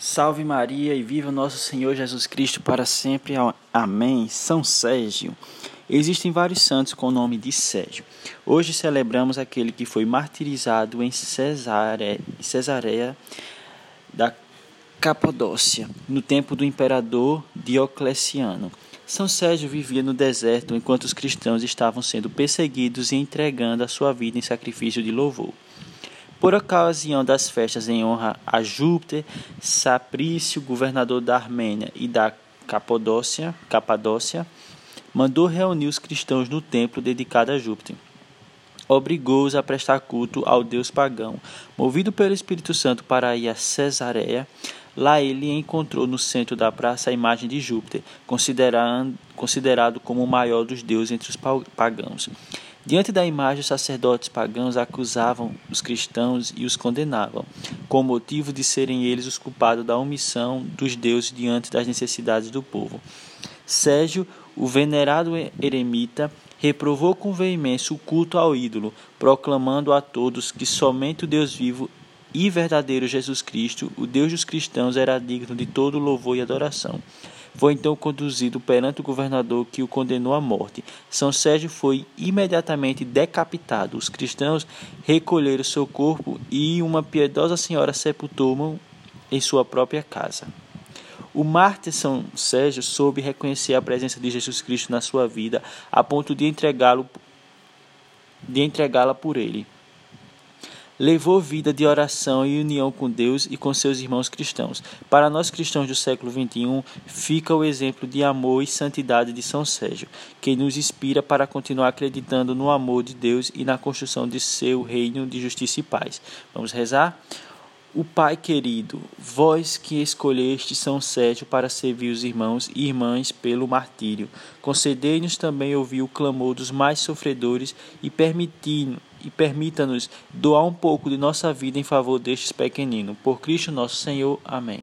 Salve Maria e viva nosso Senhor Jesus Cristo para sempre. Amém. São Sérgio. Existem vários santos com o nome de Sérgio. Hoje celebramos aquele que foi martirizado em Cesareia, da Capadócia, no tempo do imperador Diocleciano. São Sérgio vivia no deserto enquanto os cristãos estavam sendo perseguidos e entregando a sua vida em sacrifício de louvor. Por ocasião das festas em honra a Júpiter, Saprício, governador da Armênia e da Capadócia, Capadócia mandou reunir os cristãos no templo dedicado a Júpiter. Obrigou-os a prestar culto ao deus pagão. Movido pelo Espírito Santo para ir a Cesareia, lá ele encontrou no centro da praça a imagem de Júpiter, considerado como o maior dos deuses entre os pagãos. Diante da imagem, os sacerdotes pagãos acusavam os cristãos e os condenavam, com motivo de serem eles os culpados da omissão dos deuses diante das necessidades do povo. Sérgio, o venerado eremita, reprovou com veemência o culto ao ídolo, proclamando a todos que somente o Deus vivo e verdadeiro Jesus Cristo, o Deus dos cristãos, era digno de todo louvor e adoração. Foi então conduzido perante o governador que o condenou à morte. São Sérgio foi imediatamente decapitado. Os cristãos recolheram seu corpo e uma piedosa senhora sepultou-o em sua própria casa. O mártir São Sérgio soube reconhecer a presença de Jesus Cristo na sua vida, a ponto de entregá-lo de entregá-la por ele levou vida de oração e união com Deus e com seus irmãos cristãos. Para nós cristãos do século XXI, fica o exemplo de amor e santidade de São Sérgio, que nos inspira para continuar acreditando no amor de Deus e na construção de seu reino de justiça e paz. Vamos rezar? O Pai querido, vós que escolheste São Sérgio para servir os irmãos e irmãs pelo martírio, concedei-nos também ouvir o clamor dos mais sofredores e permiti-nos e permita-nos doar um pouco de nossa vida em favor destes pequeninos. Por Cristo nosso Senhor. Amém.